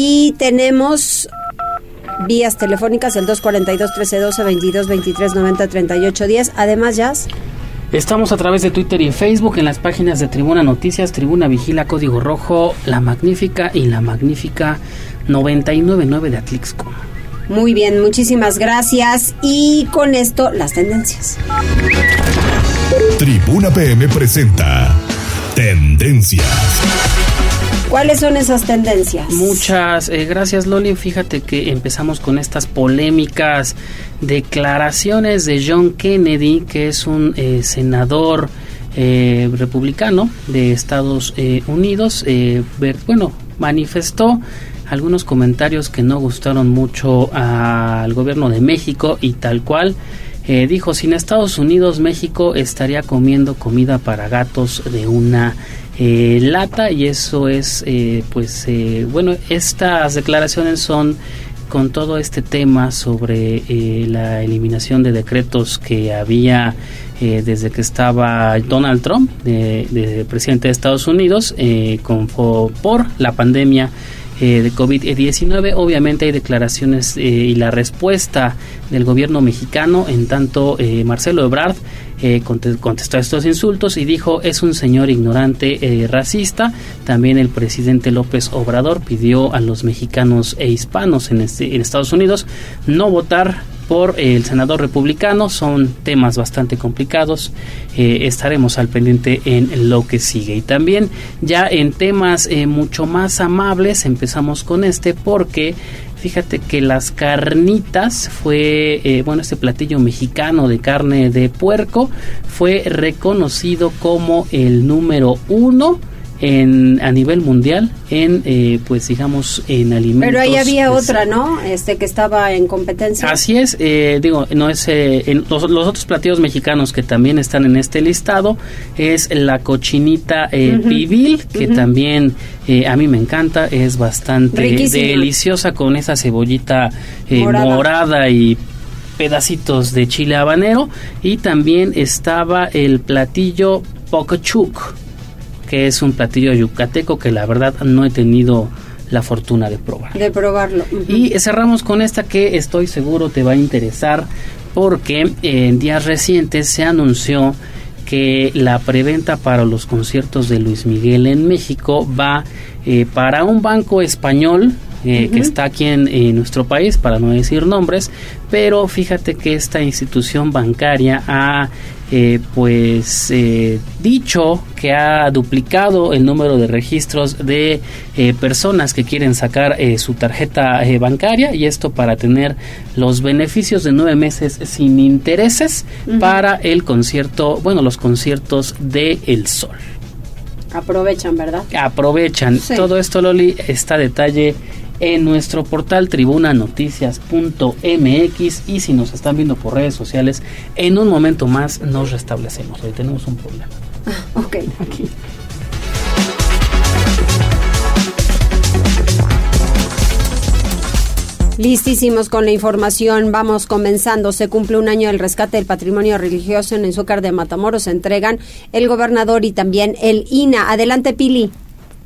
y tenemos vías telefónicas el 242 1312 22 23 90 38 10. Además, Jazz. Estamos a través de Twitter y Facebook en las páginas de Tribuna Noticias, Tribuna Vigila, Código Rojo, La Magnífica y La Magnífica 999 de Atlixco. Muy bien, muchísimas gracias. Y con esto, las tendencias. Tribuna PM presenta Tendencias. ¿Cuáles son esas tendencias? Muchas eh, gracias Loli. Fíjate que empezamos con estas polémicas declaraciones de John Kennedy, que es un eh, senador eh, republicano de Estados Unidos. bueno, manifestó algunos comentarios que no gustaron mucho al gobierno de México y tal cual. dijo, sin Estados Unidos México estaría comiendo comida para gatos de una eh, lata y eso es eh, pues eh, bueno estas declaraciones son con todo este tema sobre la eliminación de decretos que había desde que estaba Donald Trump de, presidente de Estados Unidos con, por la pandemia de COVID-19. Obviamente hay declaraciones y la respuesta del gobierno mexicano, en tanto Marcelo Ebrard eh, contestó a estos insultos y dijo es un señor ignorante eh, racista. También el presidente López Obrador pidió a los mexicanos e hispanos en, este, en Estados Unidos no votar por el senador republicano. Son temas bastante complicados. Eh, estaremos al pendiente en lo que sigue. Y también ya en temas mucho más amables empezamos con este porque Fíjate que las carnitas fue, eh, bueno, este platillo mexicano de carne de puerco fue reconocido como el número uno en, a nivel mundial en, eh, pues digamos, en alimentos. Pero ahí había otra, ¿no? Este que estaba en competencia. Así es, eh, digo, no es, eh, en los, otros platillos mexicanos que también están en este listado es la cochinita pibil, que también a mí me encanta, es bastante deliciosa con esa cebollita morada. y pedacitos de chile habanero y también estaba el platillo pocochuc que es un platillo yucateco que la verdad no he tenido la fortuna de probar. De probarlo. Y cerramos con esta que estoy seguro te va a interesar porque en días recientes se anunció que la preventa para los conciertos de Luis Miguel en México va eh, para un banco español eh, que está aquí en, nuestro país, para no decir nombres, pero fíjate que esta institución bancaria ha eh, pues eh, dicho que ha duplicado el número de registros de eh, personas que quieren sacar su tarjeta bancaria y esto para tener los beneficios de nueve meses sin intereses para el concierto, bueno, los conciertos de El Sol. Aprovechan, ¿verdad? Aprovechan. Todo esto, Loli, está a detalle en nuestro portal tribunanoticias.mx y si nos están viendo por redes sociales, en un momento más nos restablecemos. Hoy tenemos un problema. Ah, ok. Aquí. Listísimos con la información, vamos comenzando. Se cumple un año del rescate del patrimonio religioso en Izúcar de Matamoros. Se entregan el gobernador y también el INA. Adelante, Pili.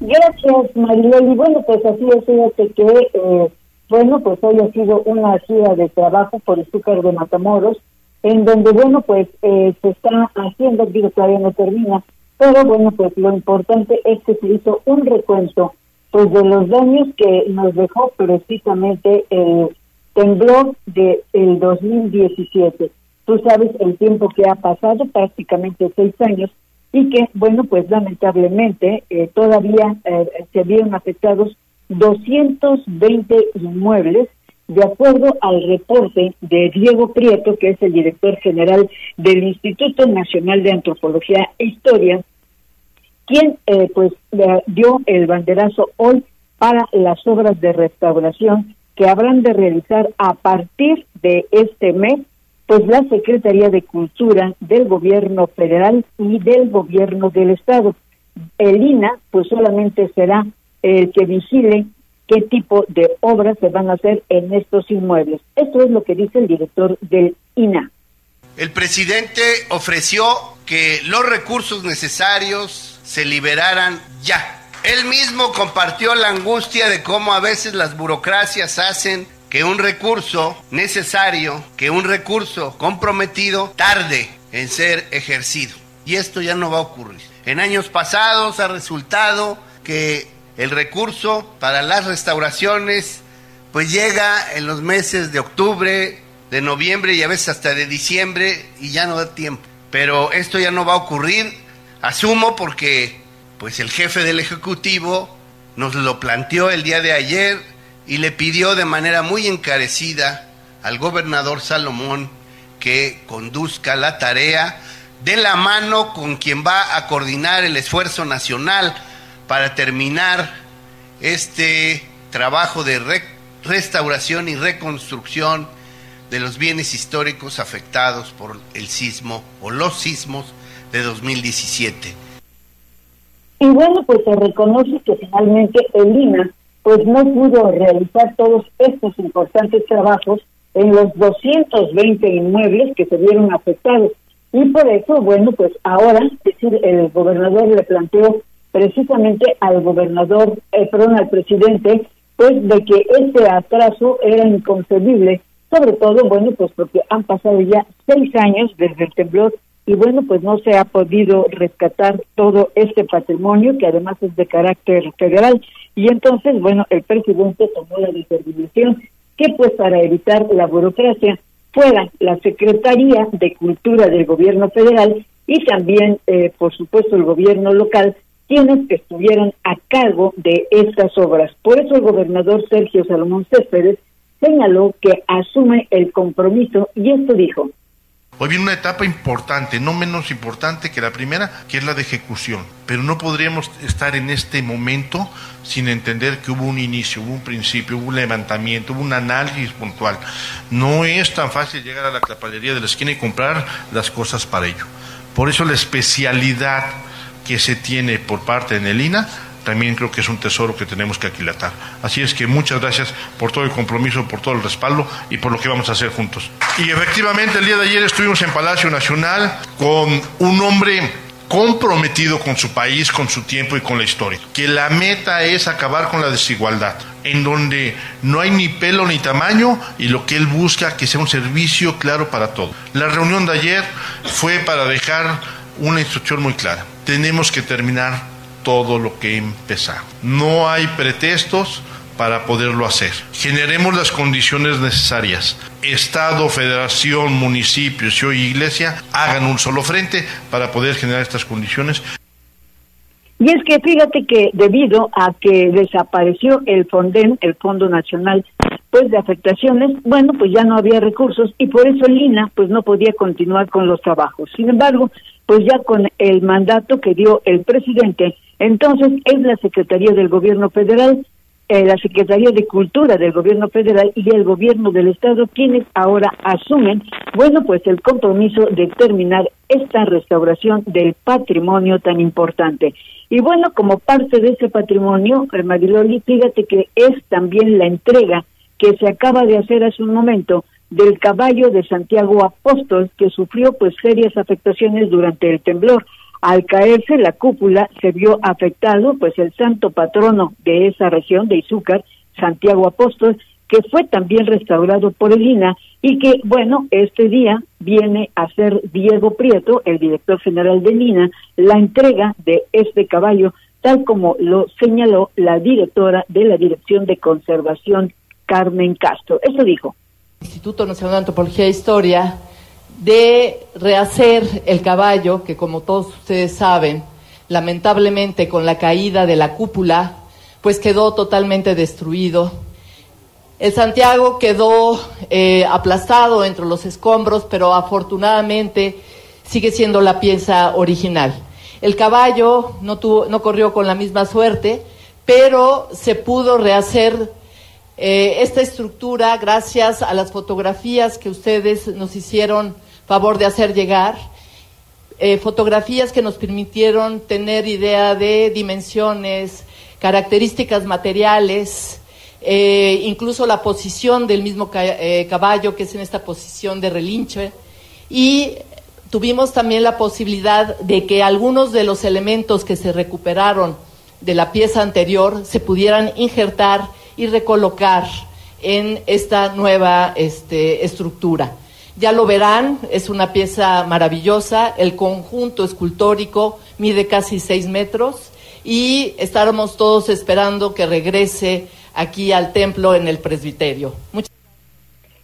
Gracias, Mariel. Y bueno, pues así es, fíjate que, eh, bueno, pues hoy ha sido una gira de trabajo por el azúcar de Matamoros, en donde, bueno, pues eh, se está haciendo, digo, todavía no termina, pero bueno, pues lo importante es que se hizo un recuento pues de los daños que nos dejó precisamente el temblor del de 2017. Tú sabes el tiempo que ha pasado, prácticamente seis años, y que, bueno, pues lamentablemente eh, todavía eh, se vieron afectados 220 inmuebles, de acuerdo al reporte de Diego Prieto, que es el director general del Instituto Nacional de Antropología e Historia, quien eh, pues dio el banderazo hoy para las obras de restauración que habrán de realizar a partir de este mes pues la Secretaría de Cultura del Gobierno Federal y del Gobierno del Estado. El INA, pues solamente será el que vigile qué tipo de obras se van a hacer en estos inmuebles. Esto es lo que dice el director del INA. El presidente ofreció que los recursos necesarios se liberaran ya Él mismo compartió la angustia de cómo a veces las burocracias hacen que un recurso necesario, que un recurso comprometido tarde en ser ejercido. Y esto ya no va a ocurrir. En años pasados ha resultado que el recurso para las restauraciones pues llega en los meses de octubre, de noviembre y a veces hasta de diciembre y ya no da tiempo. Pero esto ya no va a ocurrir, asumo porque pues el jefe del ejecutivo nos lo planteó el día de ayer y le pidió de manera muy encarecida al gobernador Salomón que conduzca la tarea de la mano con quien va a coordinar el esfuerzo nacional para terminar este trabajo de restauración y reconstrucción de los bienes históricos afectados por el sismo o los sismos de 2017. Y bueno, pues se reconoce que finalmente el INA pues no pudo realizar todos estos importantes trabajos en los 220 inmuebles que se vieron afectados. Y por eso, bueno, pues ahora, es decir, el gobernador le planteó precisamente al gobernador, eh, perdón, al presidente, pues de que este atraso era inconcebible, sobre todo, bueno, pues porque han pasado ya seis años desde el temblor y bueno, pues no se ha podido rescatar todo este patrimonio que además es de carácter federal. Y entonces, bueno, el presidente tomó la determinación que pues para evitar la burocracia fuera la Secretaría de Cultura del Gobierno Federal y también, eh, por supuesto, el gobierno local, quienes estuvieran a cargo de estas obras. Por eso el gobernador Sergio Salomón Céspedes señaló que asume el compromiso y esto dijo. Hoy viene una etapa importante, no menos importante que la primera, que es la de ejecución. Pero no podríamos estar en este momento sin entender que hubo un inicio, hubo un principio, hubo un levantamiento, hubo un análisis puntual. No es tan fácil llegar a la clapalería de la esquina y comprar las cosas para ello. Por eso la especialidad que se tiene por parte de Nelina también creo que es un tesoro que tenemos que aquilatar. Así es que muchas gracias por todo el compromiso, por todo el respaldo y por lo que vamos a hacer juntos. Y efectivamente el día de ayer estuvimos en Palacio Nacional con un hombre comprometido con su país, con su tiempo y con la historia. Que la meta es acabar con la desigualdad, en donde no hay ni pelo ni tamaño y lo que él busca que sea un servicio claro para todos. La reunión de ayer fue para dejar una instrucción muy clara. Tenemos que terminar todo lo que empezamos. No hay pretextos para poderlo hacer. Generemos las condiciones necesarias. Estado, federación, municipios y iglesia hagan un solo frente para poder generar estas condiciones. Y es que fíjate que debido a que desapareció el FONDEN, el Fondo Nacional pues de afectaciones, bueno, pues ya no había recursos y por eso Lina pues no podía continuar con los trabajos. Sin embargo, pues ya con el mandato que dio el presidente, entonces es la Secretaría del Gobierno Federal, eh, la Secretaría de Cultura del Gobierno Federal y el Gobierno del Estado quienes ahora asumen, bueno, pues el compromiso de terminar esta restauración del patrimonio tan importante. Y bueno, como parte de ese patrimonio, Mariloli, fíjate que es también la entrega que se acaba de hacer hace un momento del caballo de Santiago Apóstol que sufrió pues serias afectaciones durante el temblor. Al caerse la cúpula se vio afectado pues el santo patrono de esa región de Izúcar, Santiago Apóstol, que fue también restaurado por el INA y que, bueno, este día viene a ser Diego Prieto, el director general del INA, la entrega de este caballo, tal como lo señaló la directora de la Dirección de Conservación Carmen Castro. Eso dijo. Instituto Nacional de Antropología e Historia de rehacer el caballo, que como todos ustedes saben, lamentablemente con la caída de la cúpula, pues quedó totalmente destruido. El Santiago quedó eh, aplastado entre los escombros, pero afortunadamente sigue siendo la pieza original. El caballo no, tuvo, no corrió con la misma suerte, pero se pudo rehacer eh, esta estructura gracias a las fotografías que ustedes nos hicieron favor de hacer llegar, eh, fotografías que nos permitieron tener idea de dimensiones, características materiales, eh, incluso la posición del mismo caballo, que es en esta posición de relinche, y tuvimos también la posibilidad de que algunos de los elementos que se recuperaron de la pieza anterior se pudieran injertar y recolocar en esta nueva este, estructura. Ya lo verán, es una pieza maravillosa, el conjunto escultórico mide casi seis metros y estábamos todos esperando que regrese aquí al templo en el presbiterio.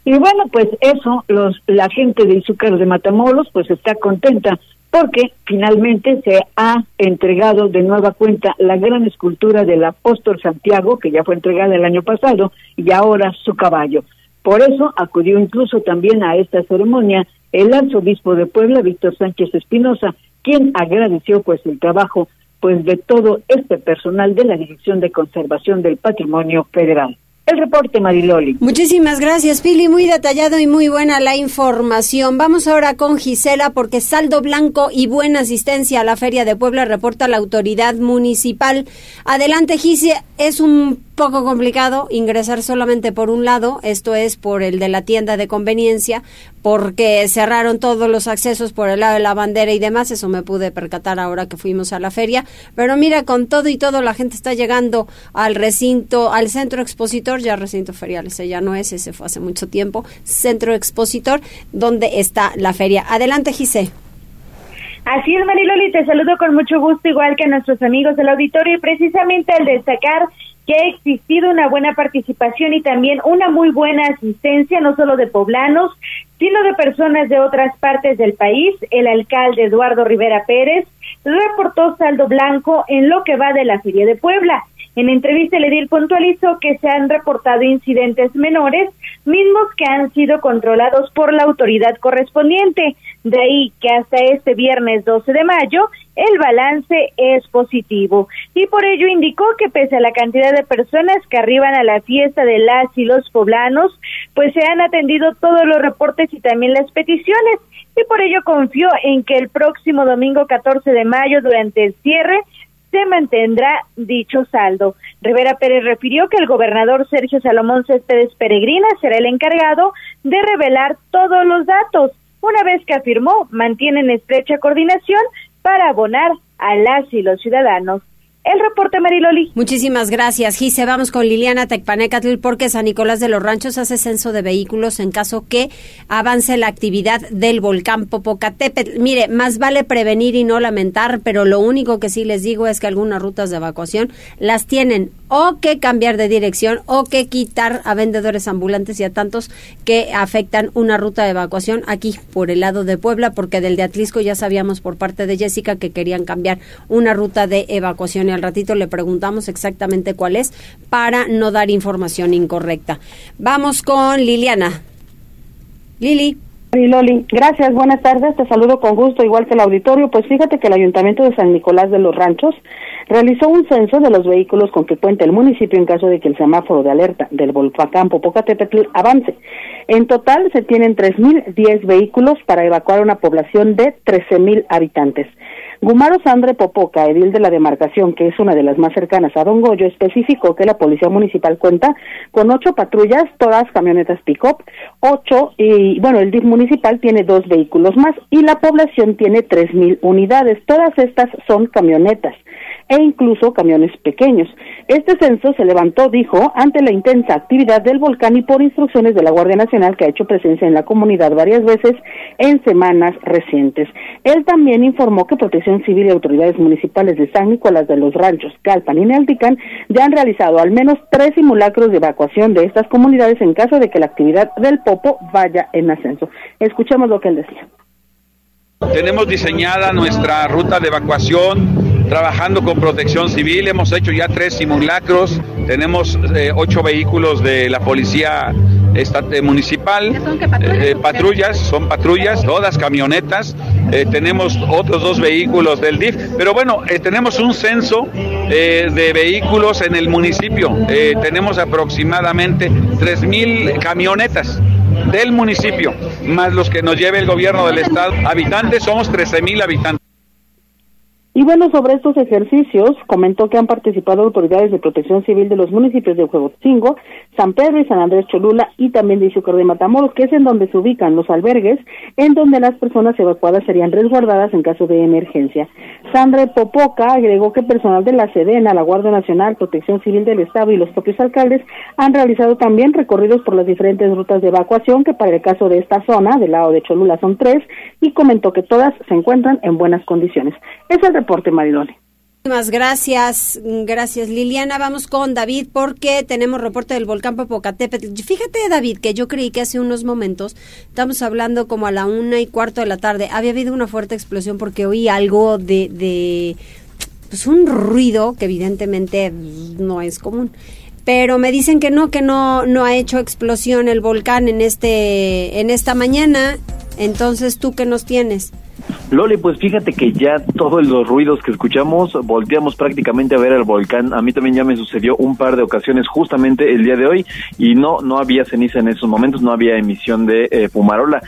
y bueno, pues eso, los, la gente de Izúcar de Matamoros pues está contenta porque finalmente se ha entregado de nueva cuenta la gran escultura del apóstol Santiago, que ya fue entregada el año pasado, y ahora su caballo. Por eso acudió incluso también a esta ceremonia el arzobispo de Puebla, Víctor Sánchez Espinosa, quien agradeció pues el trabajo pues de todo este personal de la Dirección de Conservación del Patrimonio Federal. El reporte, Mariloli. Muchísimas gracias, Pili. Muy detallado y muy buena la información. Vamos ahora con Gisela, porque saldo blanco y buena asistencia a la Feria de Puebla reporta la autoridad municipal. Adelante, Gisela. Es un poco complicado ingresar solamente por un lado, esto es por el de la tienda de conveniencia, porque cerraron todos los accesos por el lado de la bandera y demás, eso me pude percatar ahora que fuimos a la feria, pero mira, con todo y todo la gente está llegando al recinto, al centro expositor, ya recinto ferial, ese ya no es, ese fue hace mucho tiempo, centro expositor, donde está la feria. Adelante, Gise. Así es, Mariloli, te saludo con mucho gusto, igual que a nuestros amigos del auditorio, y precisamente al destacar que ha existido una buena participación y también una muy buena asistencia, no solo de poblanos, sino de personas de otras partes del país. El alcalde Eduardo Rivera Pérez reportó saldo blanco en lo que va de la Feria de Puebla. En entrevista, el edil puntualizó que se han reportado incidentes menores, mismos que han sido controlados por la autoridad correspondiente. De ahí que hasta este viernes 12 de mayo el balance es positivo. Y por ello indicó que pese a la cantidad de personas que arriban a la fiesta de las y los poblanos, pues se han atendido todos los reportes y también las peticiones. Y por ello confió en que el próximo domingo 14 de mayo, durante el cierre, se mantendrá dicho saldo. Rivera Pérez refirió que el gobernador Sergio Salomón Céspedes Peregrina será el encargado de revelar todos los datos. Una vez que afirmó, mantienen estrecha coordinación para abonar a las y los ciudadanos. El reporte, Mariloli. Muchísimas gracias, Gise. Vamos con Liliana Tecpanecatl porque San Nicolás de los Ranchos hace censo de vehículos en caso que avance la actividad del volcán Popocatépetl. Mire, más vale prevenir y no lamentar, pero lo único que sí les digo es que algunas rutas de evacuación las tienen o que cambiar de dirección o que quitar a vendedores ambulantes y a tantos que afectan una ruta de evacuación aquí por el lado de Puebla, porque del de Atlisco ya sabíamos por parte de Jessica que querían cambiar una ruta de evacuación y al ratito le preguntamos exactamente cuál es para no dar información incorrecta. Vamos con Liliana. Lili. Loli, gracias, buenas tardes, te saludo con gusto, igual que el auditorio. Pues fíjate que el Ayuntamiento de San Nicolás de los Ranchos realizó un censo de los vehículos con que cuenta el municipio en caso de que el semáforo de alerta del volcán Popocatépetl avance. En total se tienen 3.010 vehículos para evacuar una población de 13.000 habitantes. Gumaro Sandre Popoca, edil de la demarcación, que es una de las más cercanas a Don Goyo, especificó que la Policía Municipal cuenta con ocho patrullas, todas camionetas pick-up, ocho, y bueno, el DIF municipal tiene dos vehículos más y la población tiene tres mil unidades. Todas estas son camionetas e incluso camiones pequeños. Este censo se levantó, dijo, ante la intensa actividad del volcán y por instrucciones de la Guardia Nacional que ha hecho presencia en la comunidad varias veces en semanas recientes. Él también informó que Protección Civil y autoridades municipales de San Nicolás de los Ranchos, Calpan y Nealtican ya han realizado al menos tres simulacros de evacuación de estas comunidades en caso de que la actividad del Popo vaya en ascenso. Escuchemos lo que él decía. Tenemos diseñada nuestra ruta de evacuación, trabajando con protección civil, hemos hecho ya tres simulacros, tenemos eh, ocho vehículos de la policía eh, municipal, eh, patrullas, son patrullas, todas camionetas, tenemos otros dos vehículos del DIF, pero bueno, tenemos un censo de vehículos en el municipio, tenemos aproximadamente tres mil camionetas del municipio, más los que nos lleve el gobierno del estado. Habitantes, somos 13 mil habitantes. Y bueno, sobre estos ejercicios, comentó que han participado autoridades de protección civil de los municipios de Huejotzingo, San Pedro y San Andrés Cholula y también de Izúcar de Matamoros, que es en donde se ubican los albergues, en donde las personas evacuadas serían resguardadas en caso de emergencia. Sandra Popoca agregó que personal de la Sedena, la Guardia Nacional, Protección Civil del Estado y los propios alcaldes han realizado también recorridos por las diferentes rutas de evacuación, que para el caso de esta zona, del lado de Cholula, son tres, y comentó que todas se encuentran en buenas condiciones. Es el reporte, Marilone. Gracias, gracias Liliana. Vamos con David porque tenemos reporte del volcán Popocatépetl. Fíjate David que yo creí que hace unos momentos, estamos hablando como a la una y cuarto de la tarde, había habido una fuerte explosión porque oí algo de, de pues un ruido que evidentemente no es común pero me dicen que no, que no, no ha hecho explosión el volcán en este, en esta mañana. Entonces, ¿tú qué nos tienes? Loli, pues fíjate que ya todos los ruidos que escuchamos volteamos prácticamente a ver el volcán. A mí también ya me sucedió un par de ocasiones justamente el día de hoy y no no había ceniza en esos momentos, no había emisión de eh, fumarola.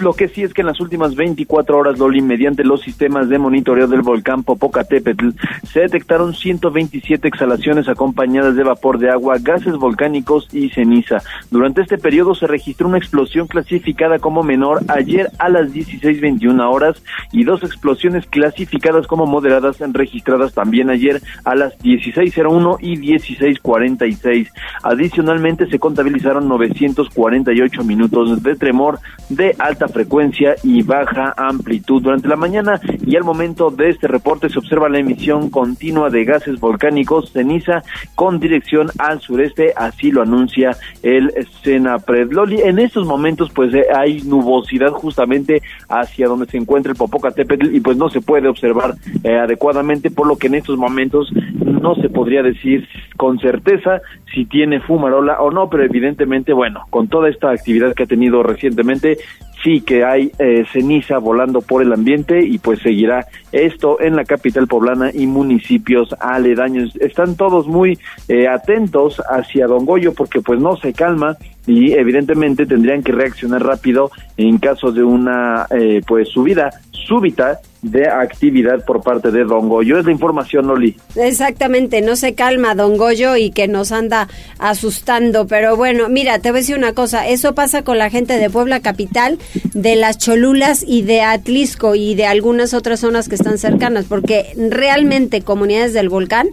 Lo que sí es que en las últimas 24 horas, Loli, mediante los sistemas de monitoreo del volcán Popocatépetl, se detectaron 127 exhalaciones acompañadas de vapor de agua, gases volcánicos y ceniza. Durante este periodo se registró una explosión clasificada como menor ayer a las 16:21 horas y dos explosiones clasificadas como moderadas registradas también ayer a las 16.01 y 16.46. Adicionalmente se contabilizaron 948 minutos de tremor de alta frecuencia y baja amplitud durante la mañana y al momento de este reporte se observa la emisión continua de gases volcánicos ceniza con dirección al sureste, así lo anuncia el Senapred. Loli, en estos momentos pues eh, hay nubosidad justamente hacia donde se encuentra el Popocatépetl y pues no se puede observar eh, adecuadamente, por lo que en estos momentos no se podría decir con certeza si tiene fumarola o no, pero evidentemente, bueno, con toda esta actividad que ha tenido recientemente, sí que hay eh, ceniza volando por el ambiente y pues seguirá esto en la capital poblana y municipios aledaños. Están todos muy eh, atentos hacia Don Goyo porque pues no se calma y evidentemente tendrían que reaccionar rápido en caso de una eh, pues subida súbita de actividad por parte de Don Goyo. Es la información, Loli. Exactamente, no se calma Don Goyo y que nos anda asustando. Pero bueno, mira, te voy a decir una cosa, eso pasa con la gente de Puebla Capital, de las Cholulas y de Atlisco y de algunas otras zonas que están cercanas, porque realmente comunidades del volcán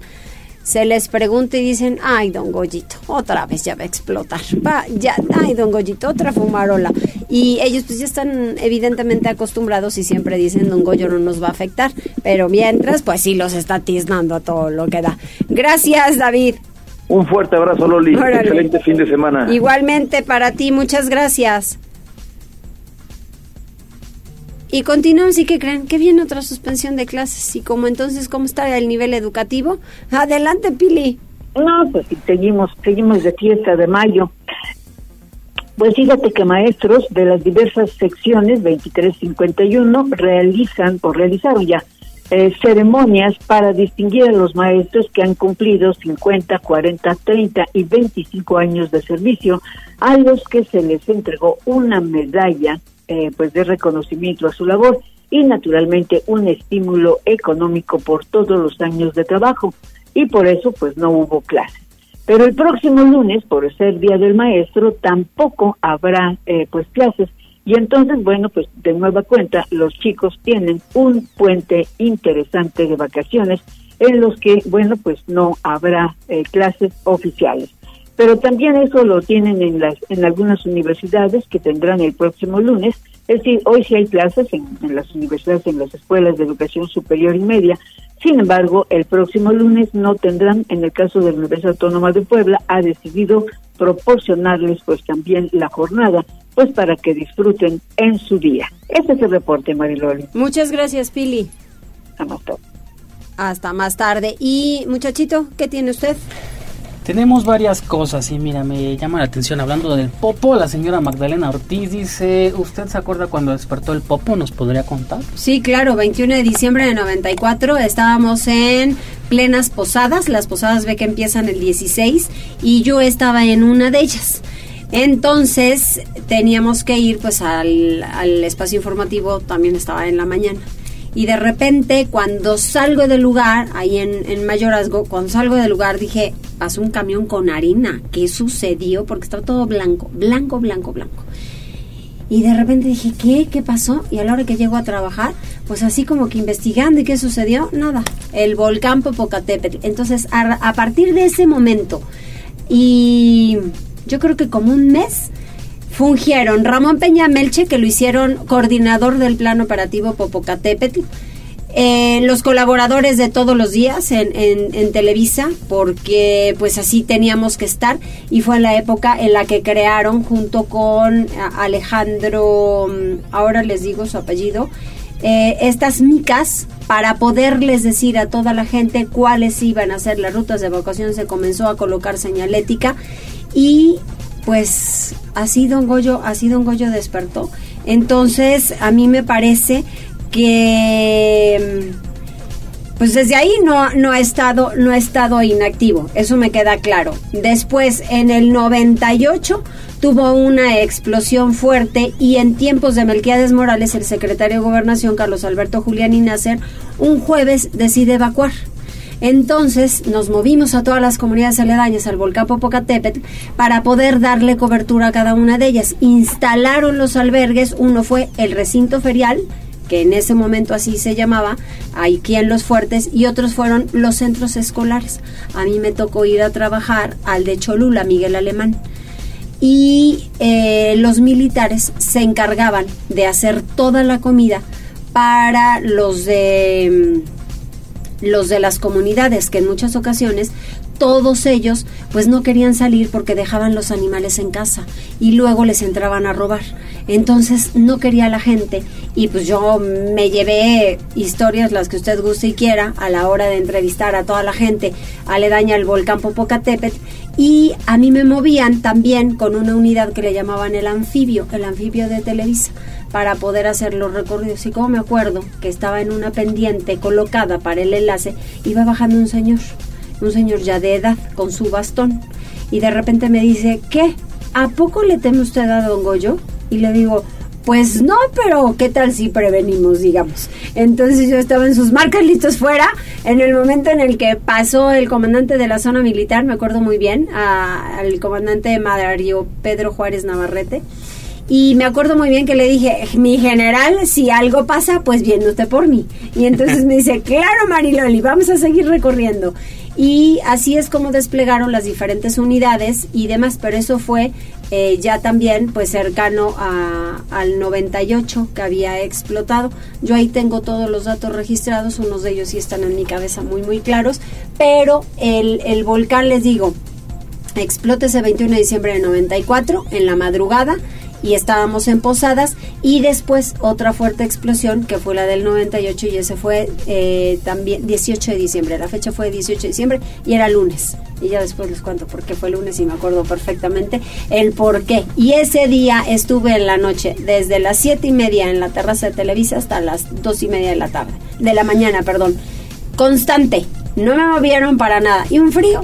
se les pregunta y dicen, ay, don Goyito, otra vez ya va a explotar, va, ya, ay, don Goyito, otra fumarola. Y ellos pues ya están evidentemente acostumbrados y siempre dicen, don Goyo no nos va a afectar, pero mientras, pues sí los está tiznando a todo lo que da. Gracias, David. Un fuerte abrazo, Loli. Excelente fin de semana. Igualmente para ti, muchas gracias. Y continuamos y que creen que viene otra suspensión de clases y como entonces cómo está el nivel educativo. Adelante, Pili. No, pues seguimos, seguimos de fiesta de mayo. Pues fíjate que maestros de las diversas secciones 2351 realizan o realizaron ya eh, ceremonias para distinguir a los maestros que han cumplido 50, 40, 30 y 25 años de servicio, a los que se les entregó una medalla eh, pues de reconocimiento a su labor y naturalmente un estímulo económico por todos los años de trabajo. Y por eso pues no hubo clase. Pero el próximo lunes, por ser Día del Maestro, tampoco habrá eh, pues clases. Y entonces, bueno, pues de nueva cuenta, los chicos tienen un puente interesante de vacaciones en los que, bueno, pues no habrá eh, clases oficiales pero también eso lo tienen en las en algunas universidades que tendrán el próximo lunes. Es decir hoy sí hay clases en, las universidades en las escuelas de educación superior y media. Sin embargo el próximo lunes no tendrán en el caso de la Universidad Autónoma de Puebla ha decidido proporcionarles pues también la jornada pues para que disfruten en su día. Ese es el reporte Mariloli. Muchas gracias Pili. Hasta más tarde. Hasta más tarde. Y muchachito qué tiene usted tenemos varias cosas y mira, me llama la atención hablando del Popo, la señora Magdalena Ortiz dice, ¿usted se acuerda cuando despertó el Popo? ¿Nos podría contar? Sí, claro, 21 de diciembre de 94 estábamos en plenas posadas, las posadas ve que empiezan el 16 y yo estaba en una de ellas. Entonces teníamos que ir pues al, al espacio informativo, también estaba en la mañana y de repente cuando salgo del lugar, ahí en, en Mayorazgo, cuando salgo del lugar dije, pasó un camión con harina, ¿qué sucedió? Porque estaba todo blanco, blanco, blanco, blanco. Y de repente dije, ¿qué? ¿Qué pasó? Y a la hora que llego a trabajar, pues así como que investigando y qué sucedió, nada, el volcán Popocatépetl. Entonces, a, a partir de ese momento, y yo creo que como un mes, fungieron Ramón Peña Melche, que lo hicieron coordinador del plan operativo Popocatépetl, eh, los colaboradores de todos los días en, en, Televisa, porque pues así teníamos que estar, y fue en la época en la que crearon junto con Alejandro, mm, ahora les digo su apellido, eh, estas micas para poderles decir a toda la gente cuáles iban a ser las rutas de evacuación, se comenzó a colocar señalética y pues así Don Goyo, así Don Goyo despertó. Entonces, a mí me parece que pues desde ahí no, no ha estado no ha estado inactivo, eso me queda claro. Después en el 98 tuvo una explosión fuerte y en tiempos de Melquiades Morales el secretario de Gobernación Carlos Alberto Julián Inácer un jueves decide evacuar. Entonces nos movimos a todas las comunidades aledañas al volcán Popocatépetl para poder darle cobertura a cada una de ellas. Instalaron los albergues, uno fue el recinto ferial, que en ese momento así se llamaba, aquí en Los Fuertes, y otros fueron los centros escolares. A mí me tocó ir a trabajar al de Cholula, Miguel Alemán. Y eh, los militares se encargaban de hacer toda la comida para los de mm, los de las comunidades que en muchas ocasiones todos ellos pues no querían salir porque dejaban los animales en casa y luego les entraban a robar. Entonces no quería la gente y pues yo me llevé historias las que usted guste y quiera a la hora de entrevistar a toda la gente aledaña al volcán Popocatépetl y a mí me movían también con una unidad que le llamaban el anfibio, el anfibio de Televisa para poder hacer los recorridos. Y como me acuerdo que estaba en una pendiente colocada para el enlace, iba bajando un señor un señor ya de edad, con su bastón. Y de repente me dice, ¿qué? ¿A poco le teme usted a Don Goyo? Y le digo, pues no, pero ¿qué tal si prevenimos, digamos? Entonces yo estaba en sus marcas listos fuera, en el momento en el que pasó el comandante de la zona militar, me acuerdo muy bien, al comandante Mario Pedro Juárez Navarrete, y me acuerdo muy bien que le dije, mi general, si algo pasa, pues viene usted por mí. Y entonces me dice, claro Mariloli, vamos a seguir recorriendo y así es como desplegaron las diferentes unidades y demás, pero eso fue eh, ya también pues cercano a, al 98 que había explotado. Yo ahí tengo todos los datos registrados, unos de ellos sí están en mi cabeza muy muy claros, pero el, el volcán les digo, explota ese 21 de diciembre de 94 en la madrugada y estábamos en Posadas y después otra fuerte explosión que fue la del 98 y ese fue eh, también 18 de diciembre, la fecha fue 18 de diciembre y era lunes. Y ya después les cuento por qué fue lunes y me acuerdo perfectamente el por qué. Y ese día estuve en la noche desde las siete y media en la terraza de Televisa hasta las dos y media de la tarde de la mañana perdón. Constante. No me movieron para nada. Y un frío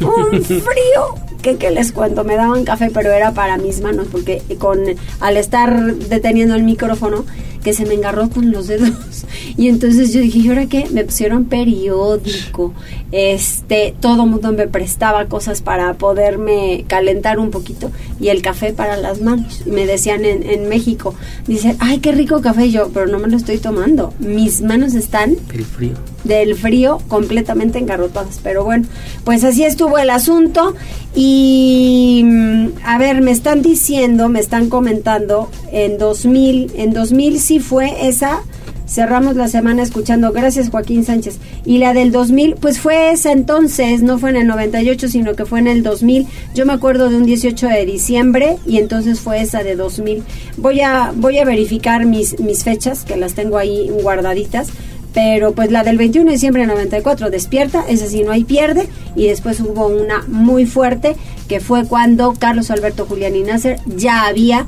un frío que, les cuento, me daban café, pero era para mis manos, porque con al estar deteniendo el micrófono, que se me engarró con los dedos. Y entonces yo dije, ¿y ahora qué? Me pusieron periódico. Este, todo mundo me prestaba cosas para poderme calentar un poquito y el café para las manos. Y me decían en, en México, dice, ay, qué rico café yo, pero no me lo estoy tomando. Mis manos están... El frío. Del frío completamente engarrotadas. Pero bueno, pues así estuvo el asunto. Y mm, a ver, me están diciendo, me están comentando, en 2000, en 2000 sí fue esa, cerramos la semana escuchando, gracias Joaquín Sánchez, y la del 2000, pues fue esa entonces, no fue en el 98, sino que fue en el 2000, yo me acuerdo de un 18 de diciembre, y entonces fue esa de 2000. Voy a, voy a verificar mis, mis fechas, que las tengo ahí guardaditas, pero pues la del 21 de diciembre de 94 despierta, es decir, no hay pierde, y después hubo una muy fuerte, que fue cuando Carlos Alberto Julián y Nasser ya había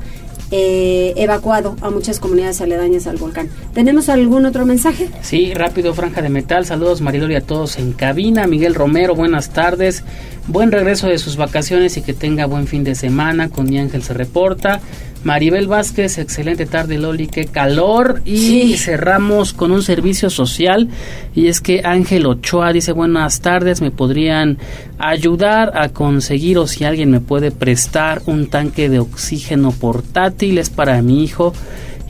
eh, evacuado a muchas comunidades aledañas al volcán. ¿Tenemos algún otro mensaje? Sí, rápido, Franja de Metal. Saludos, Maridor, y a todos en cabina. Miguel Romero, buenas tardes. buen regreso de sus vacaciones y que tenga buen fin de semana. Con mi ángel se reporta. Maribel Vázquez, excelente tarde Loli, qué calor. Y cerramos con un servicio social. Y es que Ángel Ochoa dice buenas tardes, me podrían ayudar a conseguir o si alguien me puede prestar un tanque de oxígeno portátil. Es para mi hijo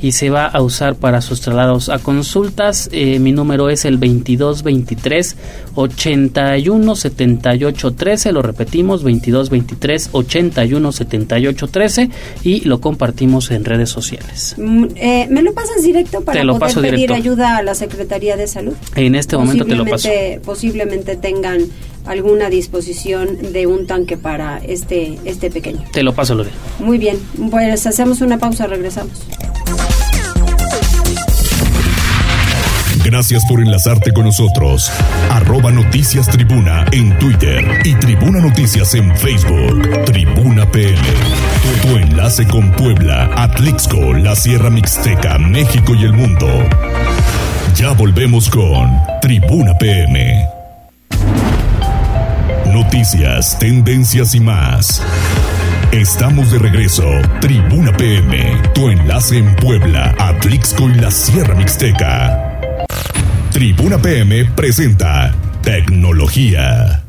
y se va a usar para sus traslados a consultas. Eh, mi número es el 2223 81 78 13. Lo repetimos, 2223 81 78 13 y lo compartimos en redes sociales. Mm, eh, ¿Me lo pasas directo para poder pedir ayuda a la Secretaría de Salud? En este momento te lo paso. Posiblemente tengan alguna disposición de un tanque para este este pequeño. Te lo paso, Lore. Muy bien, pues hacemos una pausa, regresamos. Gracias por enlazarte con nosotros. Arroba Noticias Tribuna en Twitter y Tribuna Noticias en Facebook. Tribuna PM. Tu, enlace con Puebla, Atlixco, la Sierra Mixteca, México y el mundo. Ya volvemos con Tribuna PM. Noticias, tendencias y más. Estamos de regreso. Tribuna PM, tu enlace en Puebla, Atlixco y la Sierra Mixteca. Tribuna PM presenta Tecnología.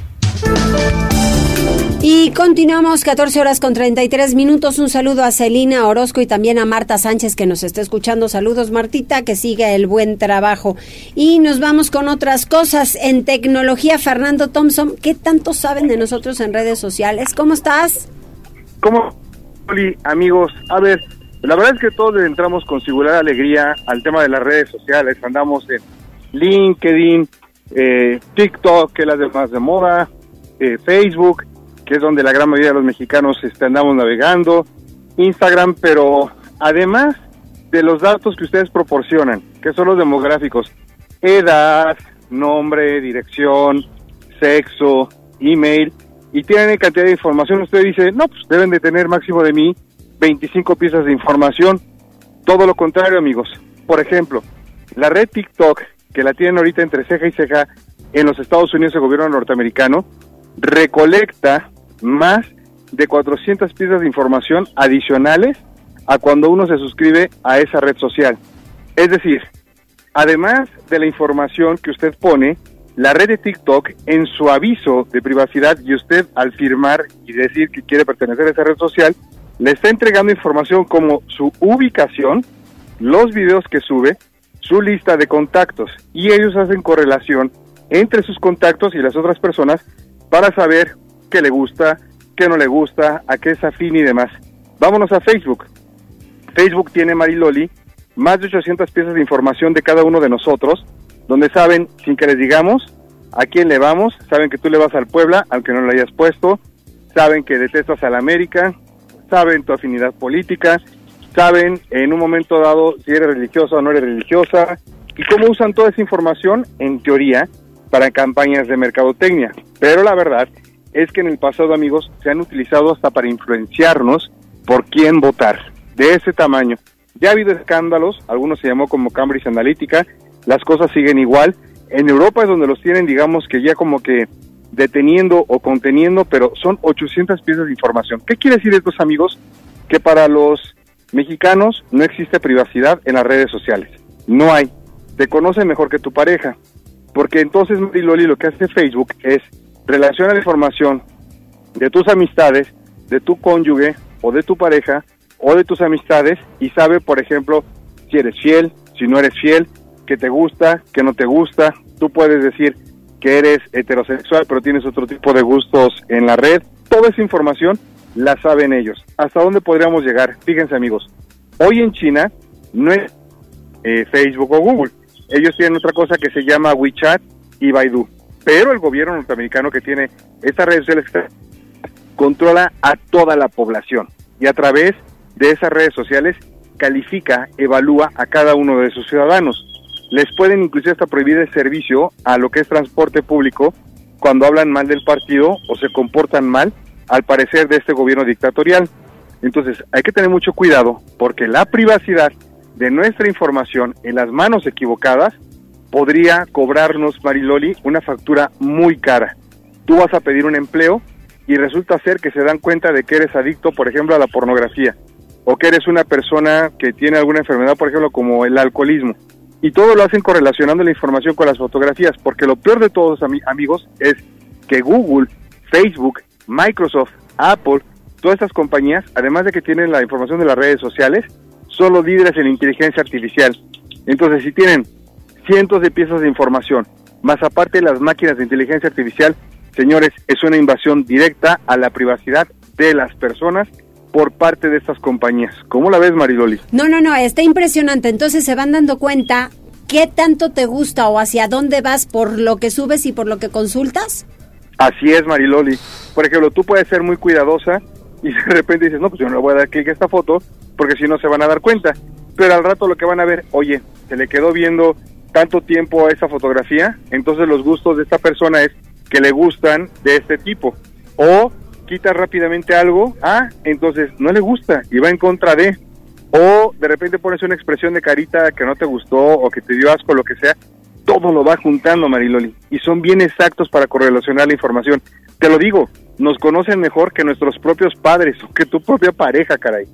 Y continuamos 14 horas con 33 minutos. Un saludo a Celina Orozco y también a Marta Sánchez que nos está escuchando. Saludos Martita, que siga el buen trabajo. Y nos vamos con otras cosas en tecnología. Fernando Thompson, ¿qué tanto saben de nosotros en redes sociales? ¿Cómo estás? ¿Cómo, amigos? A ver, la verdad es que todos entramos con singular alegría al tema de las redes sociales. Andamos en LinkedIn, eh, TikTok, que es la de más de moda, eh, Facebook, que es donde la gran mayoría de los mexicanos este, andamos navegando, Instagram, pero además de los datos que ustedes proporcionan, que son los demográficos, edad, nombre, dirección, sexo, email, y tienen cantidad de información, usted dice, no, pues deben de tener máximo de mí 25 piezas de información. Todo lo contrario, amigos. Por ejemplo, la red TikTok que la tienen ahorita entre ceja y ceja en los Estados Unidos, el gobierno norteamericano, recolecta más de 400 piezas de información adicionales a cuando uno se suscribe a esa red social. Es decir, además de la información que usted pone, la red de TikTok en su aviso de privacidad y usted al firmar y decir que quiere pertenecer a esa red social, le está entregando información como su ubicación, los videos que sube, su lista de contactos y ellos hacen correlación entre sus contactos y las otras personas para saber qué le gusta, qué no le gusta, a qué es afín y demás. Vámonos a Facebook. Facebook tiene Mariloli más de 800 piezas de información de cada uno de nosotros, donde saben, sin que les digamos, a quién le vamos, saben que tú le vas al Puebla, aunque no lo hayas puesto, saben que detestas a la América, saben tu afinidad política, saben en un momento dado si eres religiosa o no eres religiosa y cómo usan toda esa información en teoría para campañas de mercadotecnia. Pero la verdad es que en el pasado, amigos, se han utilizado hasta para influenciarnos por quién votar. De ese tamaño. Ya ha habido escándalos, algunos se llamó como Cambridge Analytica, las cosas siguen igual. En Europa es donde los tienen, digamos que ya como que deteniendo o conteniendo, pero son 800 piezas de información. ¿Qué quiere decir estos amigos? Que para los mexicanos no existe privacidad en las redes sociales. No hay. Te conoce mejor que tu pareja. Porque entonces, Mariloli, lo que hace Facebook es relacionar la información de tus amistades, de tu cónyuge o de tu pareja o de tus amistades y sabe, por ejemplo, si eres fiel, si no eres fiel, que te gusta, que no te gusta. Tú puedes decir que eres heterosexual, pero tienes otro tipo de gustos en la red. Toda esa información la saben ellos. ¿Hasta dónde podríamos llegar? Fíjense amigos, hoy en China no es eh, Facebook o Google. Ellos tienen otra cosa que se llama WeChat y Baidu. Pero el gobierno norteamericano que tiene estas redes sociales controla a toda la población y a través de esas redes sociales califica, evalúa a cada uno de sus ciudadanos. Les pueden inclusive hasta prohibir el servicio a lo que es transporte público cuando hablan mal del partido o se comportan mal al parecer, de este gobierno dictatorial. Entonces, hay que tener mucho cuidado porque la privacidad de nuestra información en las manos equivocadas podría cobrarnos, Mariloli, una factura muy cara. Tú vas a pedir un empleo y resulta ser que se dan cuenta de que eres adicto, por ejemplo, a la pornografía o que eres una persona que tiene alguna enfermedad, por ejemplo, como el alcoholismo. Y todo lo hacen correlacionando la información con las fotografías, porque lo peor de todos, amigos, es que Google, Facebook, Microsoft, Apple, todas estas compañías, además de que tienen la información de las redes sociales, son los líderes en inteligencia artificial. Entonces, si tienen cientos de piezas de información, más aparte las máquinas de inteligencia artificial, señores, es una invasión directa a la privacidad de las personas por parte de estas compañías. ¿Cómo la ves, Mariloli? No, no, no, está impresionante. Entonces se van dando cuenta qué tanto te gusta o hacia dónde vas por lo que subes y por lo que consultas. Así es, Mariloli. Por ejemplo, tú puedes ser muy cuidadosa y de repente dices, no, pues yo no le voy a dar clic a esta foto porque si no se van a dar cuenta. Pero al rato lo que van a ver, oye, se le quedó viendo tanto tiempo a esa fotografía, entonces los gustos de esta persona es que le gustan de este tipo. O quita rápidamente algo, ah, entonces no le gusta y va en contra de, o de repente pones una expresión de carita que no te gustó o que te dio asco, lo que sea, todo lo va juntando, Mariloli, y son bien exactos para correlacionar la información. Te lo digo, nos conocen mejor que nuestros propios padres o que tu propia pareja, caray.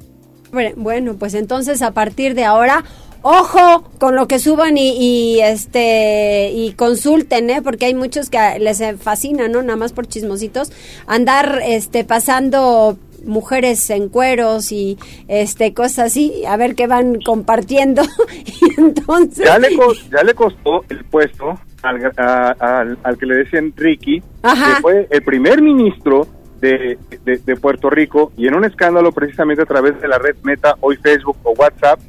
Bueno, pues entonces a partir de ahora ojo con lo que suban y, este y consulten, ¿eh? porque hay muchos que les fascina, ¿no? Nada más por chismositos andar este pasando mujeres en cueros y este cosas así, a ver qué van compartiendo y entonces ya le, ya le costó el puesto al, al, que le decían Ricky, que fue el primer ministro de, de, Puerto Rico y en un escándalo precisamente a través de la red Meta, hoy Facebook o WhatsApp,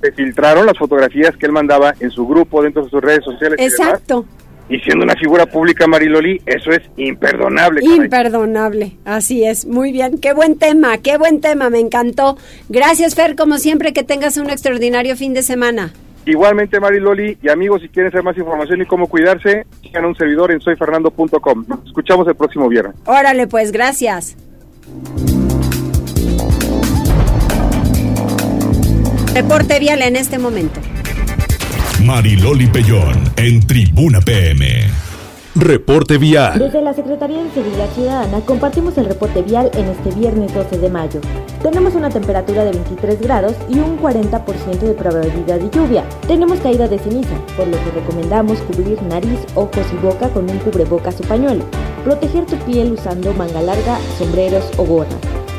se filtraron las fotografías que él mandaba en su grupo dentro de sus redes sociales. Exacto. Y, siendo una figura pública, Mariloli, eso es imperdonable. Imperdonable, así es. Muy bien, qué buen tema, qué buen tema, me encantó. Gracias, Fer, como siempre, que tengas un extraordinario fin de semana. Igualmente, Mari Loli, y amigos, si quieren saber más información y cómo cuidarse, sigan un servidor en soyfernando.com. Nos escuchamos el próximo viernes. Órale, pues, gracias. Reporte vial en este momento. Mariloli Pellón en Tribuna PM. Reporte vial. Desde la Secretaría de Seguridad Ciudadana compartimos el reporte vial en este viernes 12 de mayo. Tenemos una temperatura de 23 grados y un 40% de probabilidad de lluvia. Tenemos caída de ceniza, por lo que recomendamos cubrir nariz, ojos y boca con un cubrebocas o pañuelo. Proteger tu piel usando manga larga, sombreros o gorras.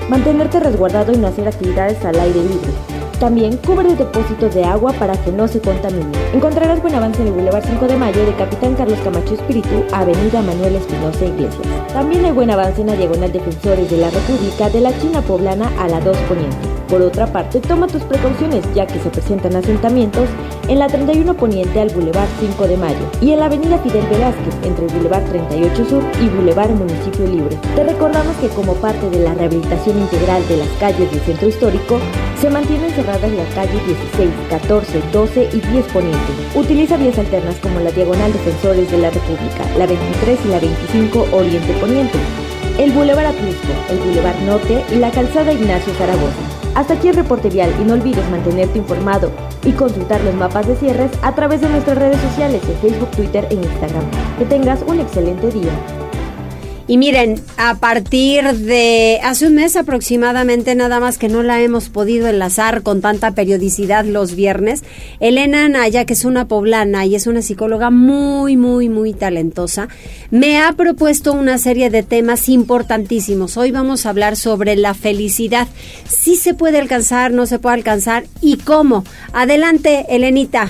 Mantenerte resguardado y no hacer actividades al aire libre. También cubre depósitos de agua para que no se contamine. Encontrarás buen avance en el Boulevard 5 de Mayo de Capitán Carlos Camacho Espíritu Avenida Manuel Espinosa Iglesias. También hay buen avance en la Diagonal Defensores de la República de la China Poblana a la 2 Poniente. Por otra parte, toma tus precauciones ya que se presentan asentamientos en la 31 Poniente al Boulevard 5 de Mayo y en la Avenida Fidel Velázquez entre el Boulevard 38 Sur y Boulevard Municipio Libre. Te recordamos que como parte de la rehabilitación integral de las calles del centro histórico, se mantienen cerradas las calles 16, 14, 12 y 10 Poniente. Utiliza vías alternas como la Diagonal Defensores de la República, la 23 y la 25 Oriente Poniente, el Boulevard Atlisco, el Boulevard Norte y la Calzada Ignacio Zaragoza. Hasta aquí el reporte vial y no olvides mantenerte informado y consultar los mapas de cierres a través de nuestras redes sociales en Facebook, Twitter e Instagram. Que tengas un excelente día. Y miren, a partir de hace un mes aproximadamente, nada más que no la hemos podido enlazar con tanta periodicidad los viernes, Elena Naya, que es una poblana y es una psicóloga muy, muy, muy talentosa, me ha propuesto una serie de temas importantísimos. Hoy vamos a hablar sobre la felicidad. Si se puede alcanzar, no se puede alcanzar y cómo. Adelante, Elenita.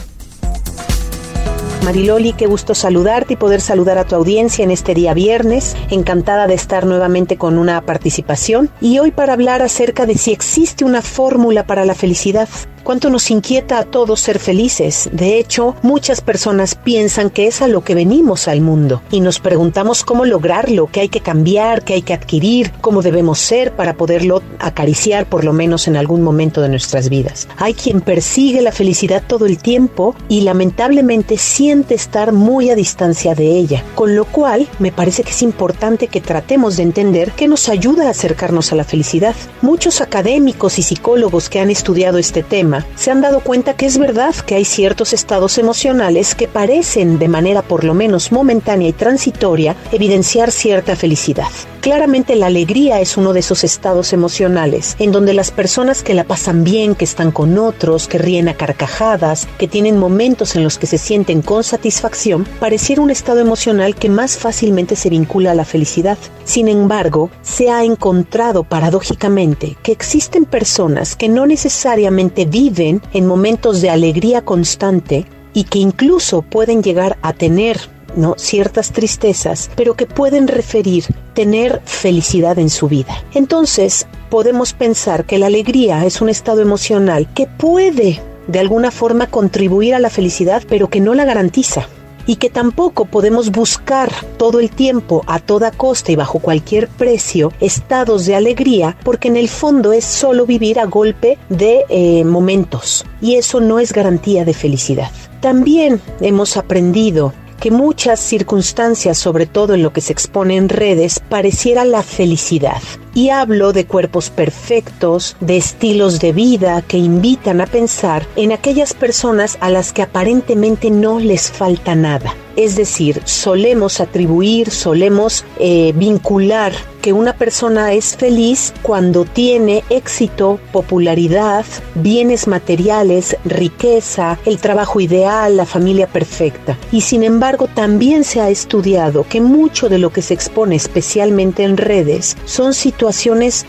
Mariloli, qué gusto saludarte y poder saludar a tu audiencia en este día viernes. Encantada de estar nuevamente con una participación y hoy para hablar acerca de si existe una fórmula para la felicidad cuánto nos inquieta a todos ser felices. De hecho, muchas personas piensan que es a lo que venimos al mundo y nos preguntamos cómo lograrlo, qué hay que cambiar, qué hay que adquirir, cómo debemos ser para poderlo acariciar por lo menos en algún momento de nuestras vidas. Hay quien persigue la felicidad todo el tiempo y lamentablemente siente estar muy a distancia de ella, con lo cual me parece que es importante que tratemos de entender qué nos ayuda a acercarnos a la felicidad. Muchos académicos y psicólogos que han estudiado este tema se han dado cuenta que es verdad que hay ciertos estados emocionales que parecen, de manera por lo menos momentánea y transitoria, evidenciar cierta felicidad. Claramente la alegría es uno de esos estados emocionales en donde las personas que la pasan bien, que están con otros, que ríen a carcajadas, que tienen momentos en los que se sienten con satisfacción, pareciera un estado emocional que más fácilmente se vincula a la felicidad. Sin embargo, se ha encontrado paradójicamente que existen personas que no necesariamente viven en momentos de alegría constante y que incluso pueden llegar a tener ciertas tristezas, pero que pueden referir tener felicidad en su vida. Entonces, podemos pensar que la alegría es un estado emocional que puede de alguna forma contribuir a la felicidad, pero que no la garantiza y que tampoco podemos buscar todo el tiempo, a toda costa y bajo cualquier precio, estados de alegría, porque en el fondo es solo vivir a golpe de eh, momentos y eso no es garantía de felicidad. También hemos aprendido que muchas circunstancias, sobre todo en lo que se expone en redes, pareciera la felicidad. Y hablo de cuerpos perfectos, de estilos de vida que invitan a pensar en aquellas personas a las que aparentemente no les falta nada. Es decir, solemos atribuir, solemos eh, vincular que una persona es feliz cuando tiene éxito, popularidad, bienes materiales, riqueza, el trabajo ideal, la familia perfecta. Y sin embargo, también se ha estudiado que mucho de lo que se expone, especialmente en redes, son situaciones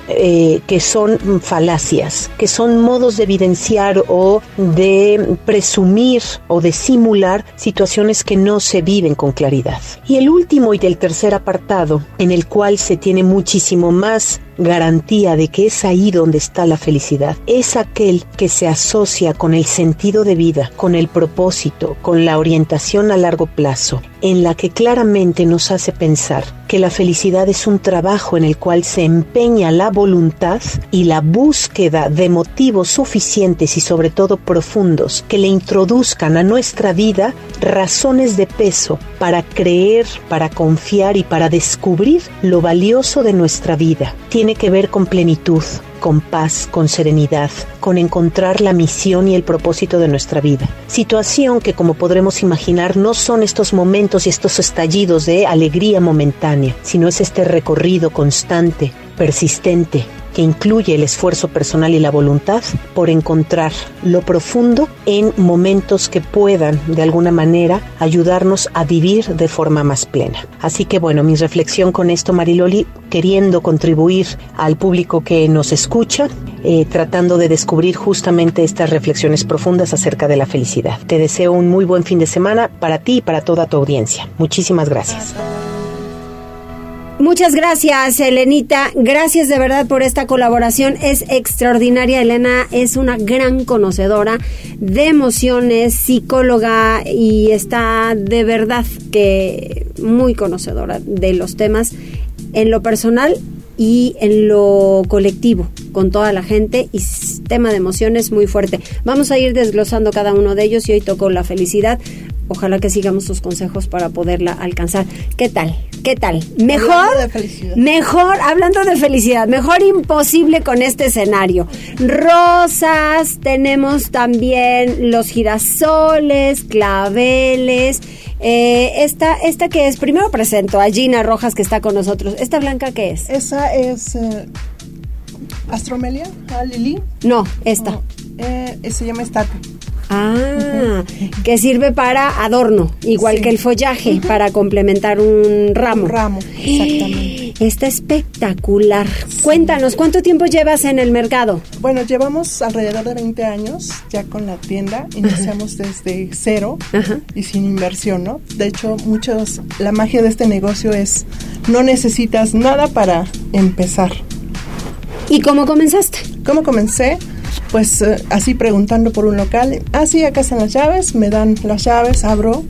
eh, que son falacias, que son modos de evidenciar o de presumir o de simular situaciones que no se viven con claridad. Y el último y del tercer apartado, en el cual se tiene muchísimo más garantía de que es ahí donde está la felicidad, es aquel que se asocia con el sentido de vida, con el propósito, con la orientación a largo plazo, en la que claramente nos hace pensar que la felicidad es un trabajo en el cual se empeña la voluntad y la búsqueda de motivos suficientes y sobre todo profundos que le introduzcan a nuestra vida razones de peso para creer, para confiar y para descubrir lo valioso de nuestra vida. Tiene que ver con plenitud, con paz, con serenidad, con encontrar la misión y el propósito de nuestra vida. Situación que, como podremos imaginar, no son estos momentos y estos estallidos de alegría momentánea, sino es este recorrido constante, persistente, que incluye el esfuerzo personal y la voluntad por encontrar lo profundo en momentos que puedan de alguna manera ayudarnos a vivir de forma más plena. Así que bueno, mi reflexión con esto, Mariloli, queriendo contribuir al público que nos escucha, eh, tratando de descubrir justamente estas reflexiones profundas acerca de la felicidad. Te deseo un muy buen fin de semana para ti y para toda tu audiencia. Muchísimas gracias. Muchas gracias, Elenita. Gracias de verdad por esta colaboración. Es extraordinaria. Elena es una gran conocedora de emociones, psicóloga y está de verdad que muy conocedora de los temas en lo personal y en lo colectivo con toda la gente y tema de emociones muy fuerte. Vamos a ir desglosando cada uno de ellos y hoy tocó la felicidad. Ojalá que sigamos sus consejos para poderla alcanzar. ¿Qué tal? ¿Qué tal? Mejor, Hablando de felicidad. mejor, hablando de felicidad, mejor imposible con este escenario. Rosas, tenemos también los girasoles, claveles. Eh, esta, esta que es, primero presento a Gina Rojas que está con nosotros. ¿Esta blanca qué es? Esa es eh, Astromelia, Lili. No, esta. Eh, se llama Estata. Ah, que sirve para adorno, igual que el follaje, para complementar un ramo. Un ramo, exactamente. Está espectacular. Cuéntanos, ¿cuánto tiempo llevas en el mercado? Bueno, llevamos alrededor de 20 años ya con la tienda. Iniciamos desde cero y sin inversión, ¿no? De hecho, muchos, la magia de este negocio es no necesitas nada para empezar. ¿Y cómo comenzaste? ¿Cómo comencé? Pues eh, así preguntando por un local. Ah, sí, acá están las llaves, me dan las llaves, abro.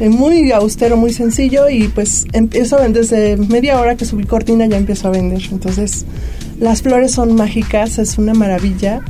Eh, muy austero, muy sencillo y pues empiezo a vender desde media hora que subí cortina ya empiezo a vender. Entonces, las flores son mágicas, es una maravilla.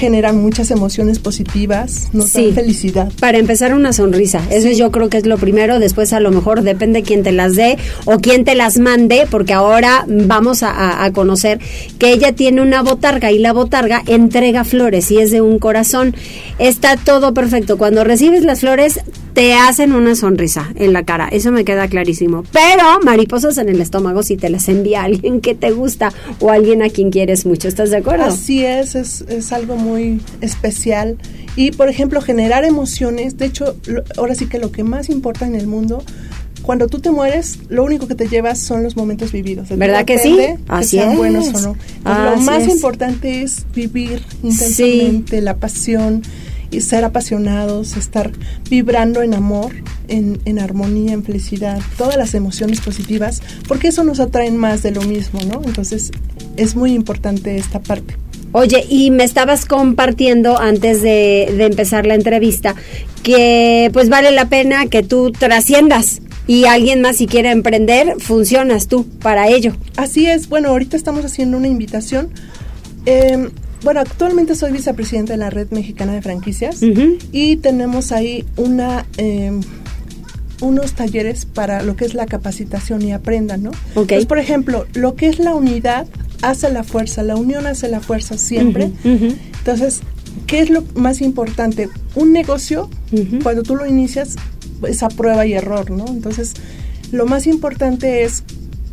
Generan muchas emociones positivas, nos dan felicidad. Para empezar, una sonrisa. Eso yo creo que es lo primero. Después, a lo mejor, depende quién te las dé o quién te las mande, porque ahora vamos a conocer que ella tiene una botarga y la botarga entrega flores y es de un corazón. Está todo perfecto. Cuando recibes las flores, te hacen una sonrisa en la cara, eso me queda clarísimo. Pero mariposas en el estómago si te las envía alguien que te gusta o alguien a quien quieres mucho, ¿estás de acuerdo? Así es, es, es algo muy especial. Y, por ejemplo, generar emociones, de hecho, ahora sí que lo que más importa en el mundo cuando tú te mueres, lo único que te llevas son los momentos vividos. ¿Verdad que sí? Así sean buenos o no. lo más importante es vivir intensamente la pasión y ser apasionados, estar vibrando en amor, en, en, armonía, en felicidad, todas las emociones positivas, porque eso nos atrae más de lo mismo, ¿no? Entonces es muy importante esta parte. Oye, y me estabas compartiendo antes de, de empezar la entrevista que pues vale la pena que tú trasciendas y alguien más si quiere emprender, funcionas tú para ello. Así es, bueno, ahorita estamos haciendo una invitación. Em, bueno, actualmente soy vicepresidenta de la Red Mexicana de Franquicias y tenemos ahí una... Em, unos talleres para lo que es la capacitación y aprendan, ¿no? Entonces, por ejemplo, lo que es la unidad hace la fuerza, la unión hace la fuerza siempre. Entonces, ¿qué es lo más importante? Un negocio, cuando tú lo inicias, esa prueba y error, ¿no? Entonces, lo más importante es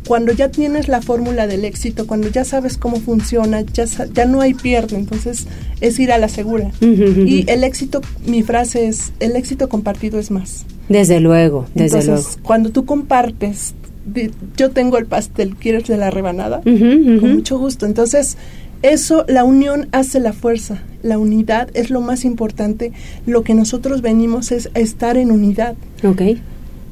cuando ya tienes la fórmula del éxito, cuando ya sabes cómo funciona, ya, ya no hay pierde, entonces es ir a la segura. Y el éxito, mi frase es, el éxito compartido es más. Desde luego, desde luego. Cuando tú compartes, yo tengo el pastel, ¿quieres de la rebanada? Con mucho gusto. Entonces, eso, la unión hace la fuerza, la unidad es lo más importante. Lo que nosotros venimos es estar en unidad. Okay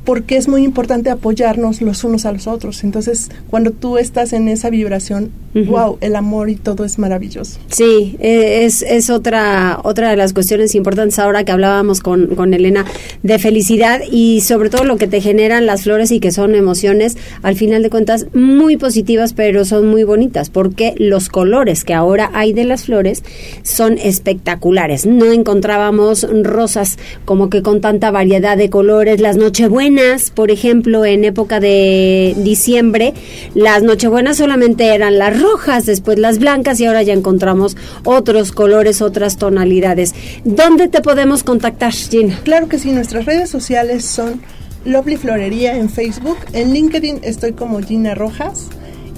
porque es muy importante apoyarnos los unos a los otros. Entonces, cuando tú estás en esa vibración, wow, el amor y todo es maravilloso. Sí, e, es, es otra, otra de las cuestiones importantes ahora que hablábamos con, con Elena de felicidad y sobre todo lo que te generan las flores y que son emociones, al final de cuentas, muy positivas, pero son muy bonitas, porque los colores que ahora hay de las flores son espectaculares. No encontrábamos rosas como que con tanta variedad de colores, las nochebuenas por ejemplo, en época de diciembre, las Nochebuenas solamente eran las rojas, después las blancas y ahora ya encontramos otros colores, otras tonalidades. ¿Dónde te podemos contactar, Gina? Claro que sí, nuestras redes sociales son Lovely Florería en Facebook, en LinkedIn estoy como Gina Rojas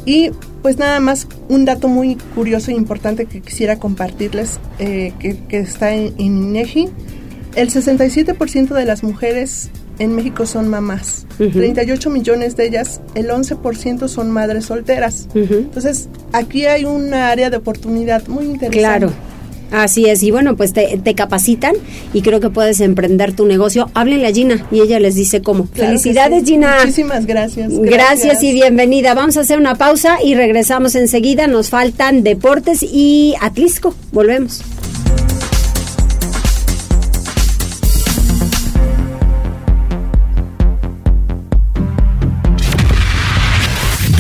y pues nada más un dato muy curioso e importante que quisiera compartirles eh, que, está en, en INEGI. El 67% de las mujeres en México son mamás. 38 millones de ellas, el 11% son madres solteras. Entonces, aquí hay un área de oportunidad muy interesante. Claro. Así es, y bueno, pues te, capacitan y creo que puedes emprender tu negocio. Háblenle a Gina y ella les dice cómo. Felicidades, Gina. Muchísimas gracias, gracias. Gracias y bienvenida. Vamos a hacer una pausa y regresamos enseguida. Nos faltan deportes y Atlisco. Volvemos.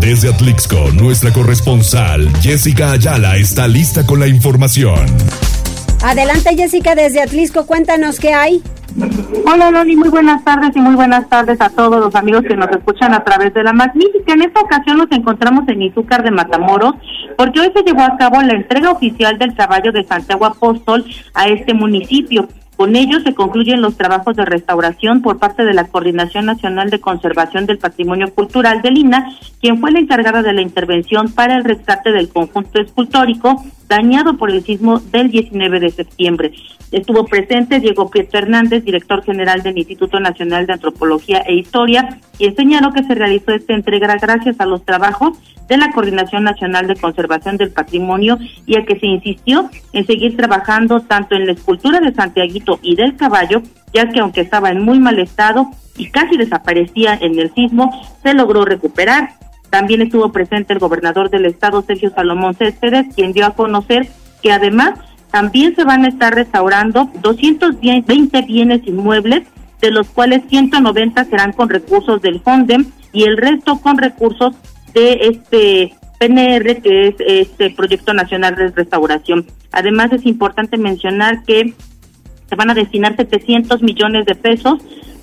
Desde Atlixco, nuestra corresponsal Jessica Ayala está lista con la información. Adelante Jessica desde Atlixco, cuéntanos qué hay. Hola Loli, muy buenas tardes y muy buenas tardes a todos los amigos que nos escuchan a través de la magnífica. En esta ocasión nos encontramos en Izúcar de Matamoros porque hoy se llevó a cabo la entrega oficial del caballo de Santiago Apóstol a este municipio. Con ello se concluyen los trabajos de restauración por parte de la Coordinación Nacional de Conservación del Patrimonio Cultural de Lina, quien fue la encargada de la intervención para el rescate del conjunto escultórico dañado por el sismo del 19 de septiembre. Estuvo presente Diego Pietro Hernández, director general del Instituto Nacional de Antropología e Historia, y señaló que se realizó esta entrega gracias a los trabajos de la Coordinación Nacional de Conservación del Patrimonio y a que se insistió en seguir trabajando tanto en la escultura de Santiaguito y del caballo, ya que aunque estaba en muy mal estado y casi desaparecía en el sismo, se logró recuperar. También estuvo presente el gobernador del estado, Sergio Salomón Céspedes, quien dio a conocer que además también se van a estar restaurando 220 bienes inmuebles, de los cuales 190 serán con recursos del FONDEM y el resto con recursos de este PNR, que es este Proyecto Nacional de Restauración. Además, es importante mencionar que se van a destinar 700 millones de pesos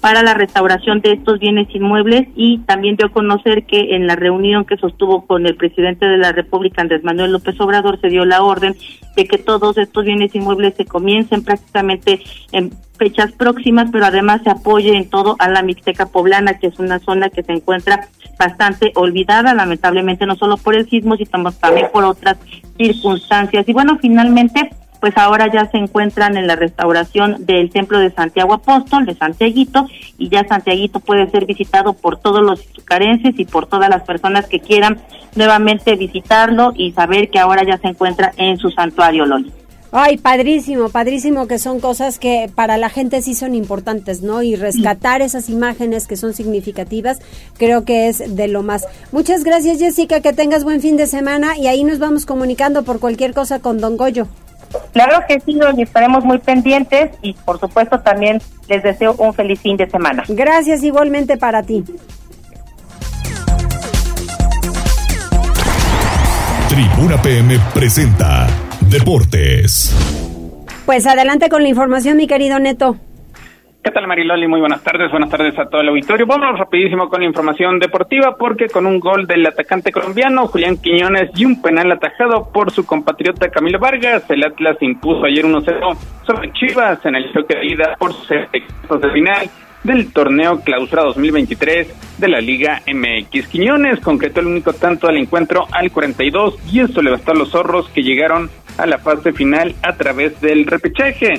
para la restauración de estos bienes inmuebles y también dio a conocer que en la reunión que sostuvo con el presidente de la República, Andrés Manuel López Obrador, se dio la orden de que todos estos bienes inmuebles se comiencen prácticamente en fechas próximas, pero además se apoye en todo a la Mixteca Poblana, que es una zona que se encuentra bastante olvidada, lamentablemente no solo por el sismo, sino también por otras circunstancias. Y bueno, finalmente pues ahora ya se encuentran en la restauración del templo de Santiago Apóstol, de Santiaguito, y ya Santiaguito puede ser visitado por todos los carencias y por todas las personas que quieran nuevamente visitarlo y saber que ahora ya se encuentra en su santuario, Loli. Ay, padrísimo, padrísimo que son cosas que para la gente sí son importantes, ¿no? Y rescatar esas imágenes que son significativas, creo que es de lo más. Muchas gracias, Jessica, que tengas buen fin de semana y ahí nos vamos comunicando por cualquier cosa con Don Goyo. Claro que sí, y estaremos muy pendientes y por supuesto también les deseo un feliz fin de semana. Gracias igualmente para ti. Tribuna PM presenta Deportes. Pues adelante con la información, mi querido Neto. ¿Qué tal Mariloli? Muy buenas tardes, buenas tardes a todo el auditorio. Vamos rapidísimo con la información deportiva porque con un gol del atacante colombiano Julián Quiñones y un penal atajado por su compatriota Camilo Vargas, el Atlas impuso ayer 1-0 sobre Chivas en el choque de ida por sus equipos de final del torneo Clausura 2023 de la Liga MX. Quiñones concretó el único tanto del encuentro al 42 y esto le bastó a los zorros que llegaron a la fase final a través del repechaje.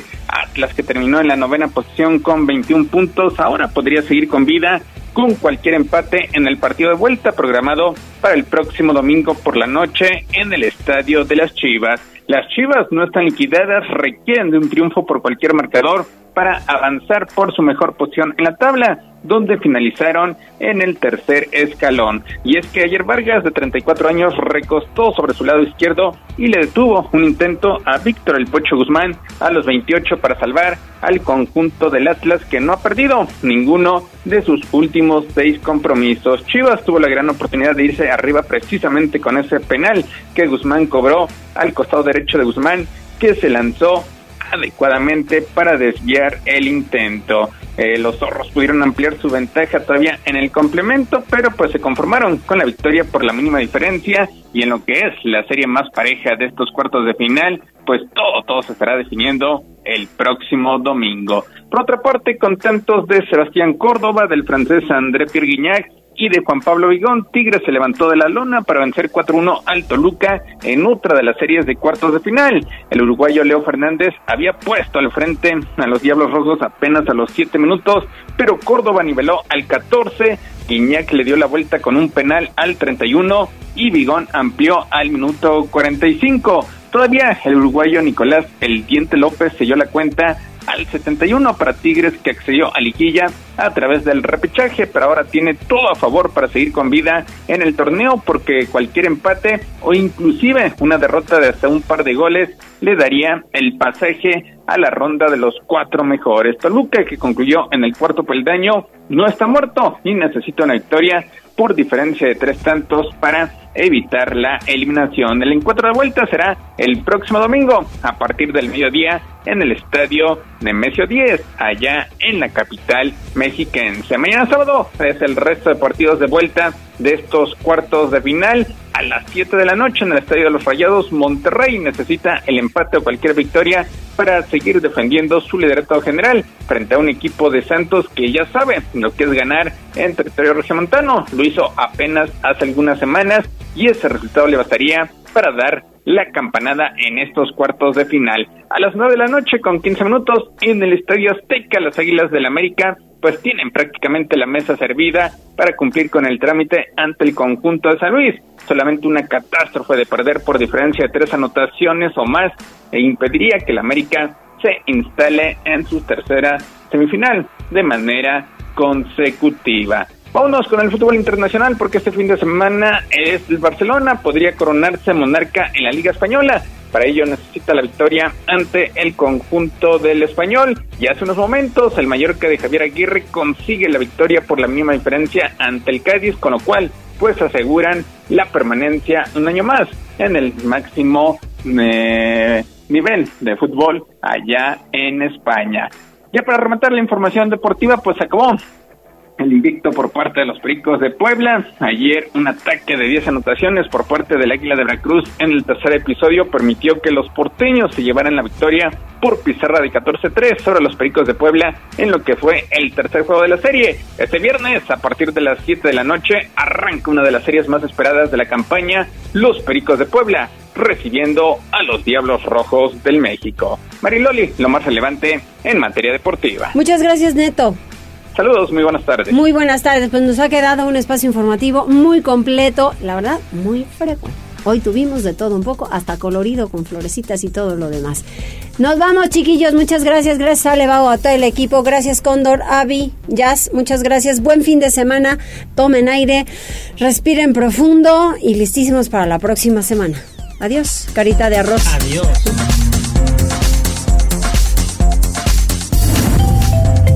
Atlas que terminó en la novena posición con 21 puntos, ahora podría seguir con vida con cualquier empate en el partido de vuelta programado para el próximo domingo por la noche en el Estadio de las Chivas. Las Chivas no están liquidadas, requieren de un triunfo por cualquier marcador para avanzar por su mejor posición en la tabla, donde finalizaron en el tercer escalón. Y es que ayer Vargas, de 34 años, recostó sobre su lado izquierdo y le detuvo un intento a Víctor El Pocho Guzmán a los 28 para salvar al conjunto del Atlas que no ha perdido ninguno de sus últimos seis compromisos. Chivas tuvo la gran oportunidad de irse arriba precisamente con ese penal que Guzmán cobró al costado derecho de Guzmán que se lanzó adecuadamente para desviar el intento. Eh, los zorros pudieron ampliar su ventaja todavía en el complemento, pero pues se conformaron con la victoria por la mínima diferencia y en lo que es la serie más pareja de estos cuartos de final, pues todo, todo se estará definiendo el próximo domingo. Por otra parte, contentos de Sebastián Córdoba, del francés André Pierre Guignac y de Juan Pablo Vigón, Tigres se levantó de la lona para vencer 4-1 al Toluca en otra de las series de cuartos de final. El uruguayo Leo Fernández había puesto al frente a los Diablos Rojos apenas a los 7 minutos, pero Córdoba niveló al 14, Iñak le dio la vuelta con un penal al 31 y Vigón amplió al minuto 45. Todavía el uruguayo Nicolás El Diente López selló la cuenta al 71 para Tigres que accedió a liguilla a través del repechaje, pero ahora tiene todo a favor para seguir con vida en el torneo porque cualquier empate o inclusive una derrota de hasta un par de goles le daría el pasaje a la ronda de los cuatro mejores. Toluca que concluyó en el cuarto peldaño no está muerto y necesita una victoria por diferencia de tres tantos para evitar la eliminación. El encuentro de vuelta será el próximo domingo a partir del mediodía en el estadio Nemesio 10, allá en la capital mexiquense. Mañana sábado es el resto de partidos de vuelta de estos cuartos de final. A las 7 de la noche en el Estadio de los Rayados, Monterrey necesita el empate o cualquier victoria para seguir defendiendo su liderato general frente a un equipo de Santos que ya sabe lo que es ganar en territorio regiomontano. Lo hizo apenas hace algunas semanas y ese resultado le bastaría para dar la campanada en estos cuartos de final. A las 9 de la noche con 15 minutos en el Estadio Azteca, las Águilas del América pues tienen prácticamente la mesa servida para cumplir con el trámite ante el conjunto de San Luis. Solamente una catástrofe de perder por diferencia de tres anotaciones o más e impediría que el América se instale en su tercera semifinal de manera consecutiva. Vámonos con el fútbol internacional porque este fin de semana es el Barcelona, podría coronarse monarca en la Liga Española. para ello necesita la victoria ante el conjunto del español. Y hace unos momentos el Mallorca de Javier Aguirre consigue la victoria por la mínima diferencia ante el Cádiz, con lo cual pues aseguran la permanencia un año más en el máximo eh, nivel de fútbol allá en España. Ya para rematar la información deportiva, pues acabó el invicto por parte de los Pericos de Puebla. Ayer un ataque de 10 anotaciones por parte del Águila de Veracruz en el tercer episodio permitió que los porteños se llevaran la victoria por pizarra de 14-3 sobre los Pericos de Puebla en lo que fue el tercer juego de la serie. Este viernes, a partir de las 7 de la noche, arranca una de las series más esperadas de la campaña, los Pericos de Puebla, recibiendo a los Diablos Rojos del México. Mariloli, lo más relevante en materia deportiva. Muchas gracias, Neto. Saludos, muy buenas tardes. Muy buenas tardes, pues nos ha quedado un espacio informativo muy completo, la verdad, muy frecuente. Hoy tuvimos de todo un poco, hasta colorido con florecitas y todo lo demás. Nos vamos, chiquillos. Muchas gracias. Gracias a Levao, a todo el equipo. Gracias, Cóndor, Avi, Jazz. Muchas gracias. Buen fin de semana. Tomen aire, respiren profundo y listísimos para la próxima semana. Adiós, carita de arroz. Adiós.